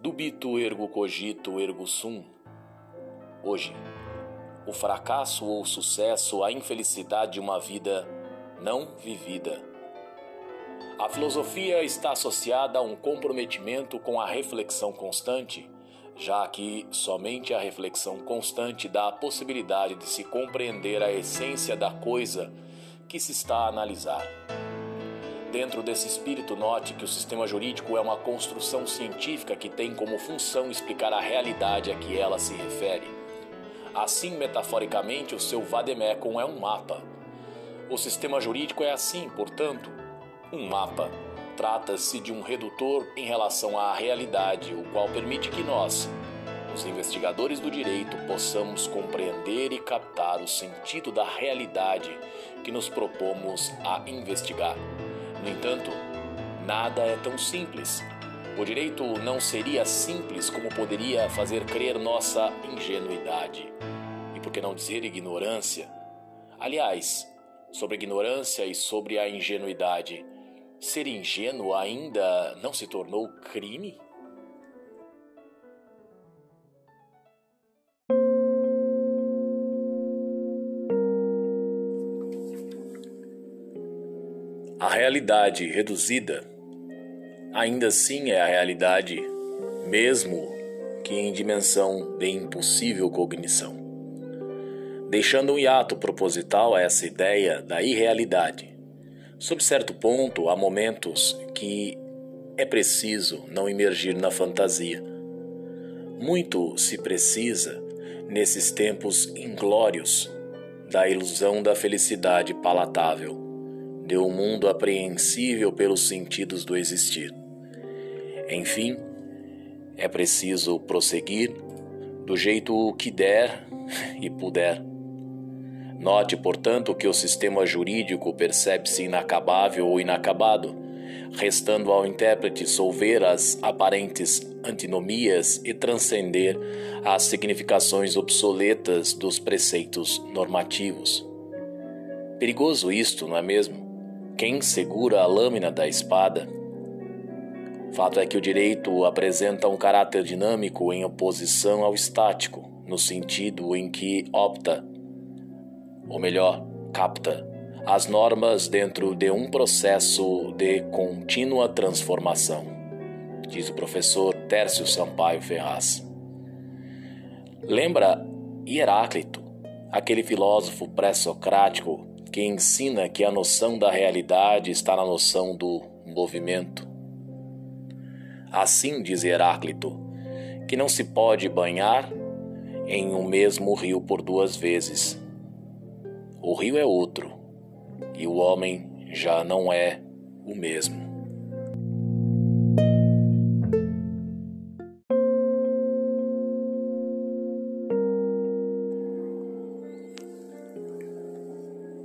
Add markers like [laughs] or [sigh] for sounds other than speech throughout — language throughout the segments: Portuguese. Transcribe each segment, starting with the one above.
Dubito ergo cogito ergo sum. Hoje, o fracasso ou o sucesso, a infelicidade de uma vida não vivida. A filosofia está associada a um comprometimento com a reflexão constante, já que somente a reflexão constante dá a possibilidade de se compreender a essência da coisa que se está a analisar. Dentro desse espírito, note que o sistema jurídico é uma construção científica que tem como função explicar a realidade a que ela se refere. Assim, metaforicamente, o seu vademecum é um mapa. O sistema jurídico é assim, portanto, um mapa. Trata-se de um redutor em relação à realidade, o qual permite que nós, os investigadores do direito, possamos compreender e captar o sentido da realidade que nos propomos a investigar. No entanto, nada é tão simples. O direito não seria simples como poderia fazer crer nossa ingenuidade. E por que não dizer ignorância? Aliás, sobre ignorância e sobre a ingenuidade, ser ingênuo ainda não se tornou crime? A realidade reduzida ainda assim é a realidade, mesmo que em dimensão de impossível cognição. Deixando um hiato proposital a essa ideia da irrealidade. Sob certo ponto, há momentos que é preciso não imergir na fantasia. Muito se precisa, nesses tempos inglórios, da ilusão da felicidade palatável de um mundo apreensível pelos sentidos do existir. Enfim, é preciso prosseguir do jeito que der [laughs] e puder. Note, portanto, que o sistema jurídico percebe-se inacabável ou inacabado, restando ao intérprete solver as aparentes antinomias e transcender as significações obsoletas dos preceitos normativos. Perigoso isto, não é mesmo? quem segura a lâmina da espada. Fato é que o direito apresenta um caráter dinâmico em oposição ao estático, no sentido em que opta, ou melhor, capta, as normas dentro de um processo de contínua transformação, diz o professor Tércio Sampaio Ferraz. Lembra Heráclito, aquele filósofo pré-socrático que ensina que a noção da realidade está na noção do movimento. Assim diz Heráclito, que não se pode banhar em um mesmo rio por duas vezes. O rio é outro e o homem já não é o mesmo.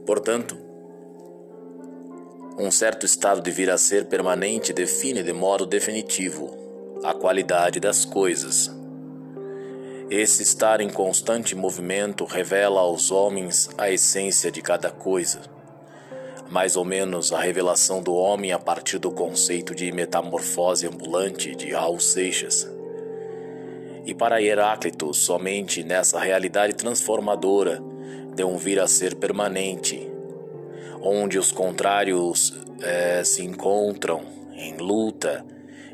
Portanto, um certo estado de vir a ser permanente define de modo definitivo a qualidade das coisas. Esse estar em constante movimento revela aos homens a essência de cada coisa, mais ou menos a revelação do homem a partir do conceito de metamorfose ambulante de Raul Seixas. E para Heráclito, somente nessa realidade transformadora de um vir a ser permanente onde os contrários é, se encontram em luta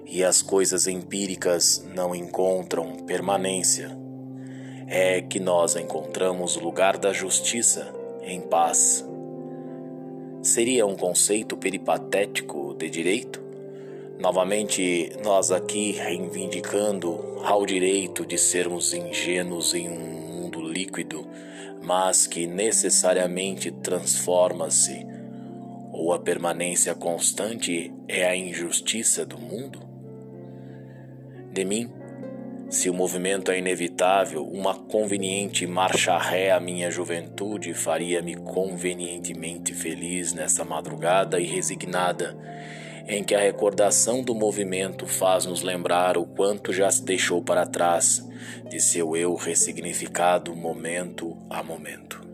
e as coisas empíricas não encontram permanência, é que nós encontramos o lugar da justiça em paz. Seria um conceito peripatético de direito? Novamente, nós aqui reivindicando ao direito de sermos ingênuos em um mundo líquido mas que necessariamente transforma-se, ou a permanência constante é a injustiça do mundo? De mim, se o movimento é inevitável, uma conveniente marcha ré à minha juventude faria-me convenientemente feliz nessa madrugada e resignada, em que a recordação do movimento faz nos lembrar o quanto já se deixou para trás de seu eu ressignificado momento a momento.